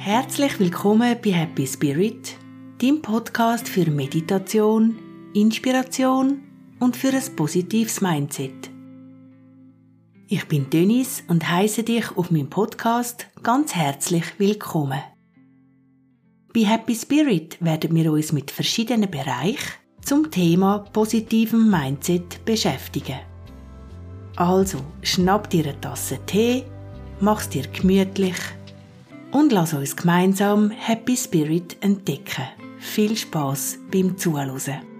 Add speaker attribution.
Speaker 1: Herzlich willkommen bei Happy Spirit, dem Podcast für Meditation, Inspiration und für ein positives Mindset. Ich bin Dennis und heiße dich auf meinem Podcast ganz herzlich willkommen. Bei Happy Spirit werden wir uns mit verschiedenen Bereichen zum Thema positivem Mindset beschäftigen. Also schnapp dir eine Tasse Tee, mach's dir gemütlich und lass uns gemeinsam Happy Spirit entdecken. Viel Spaß beim Zuhören.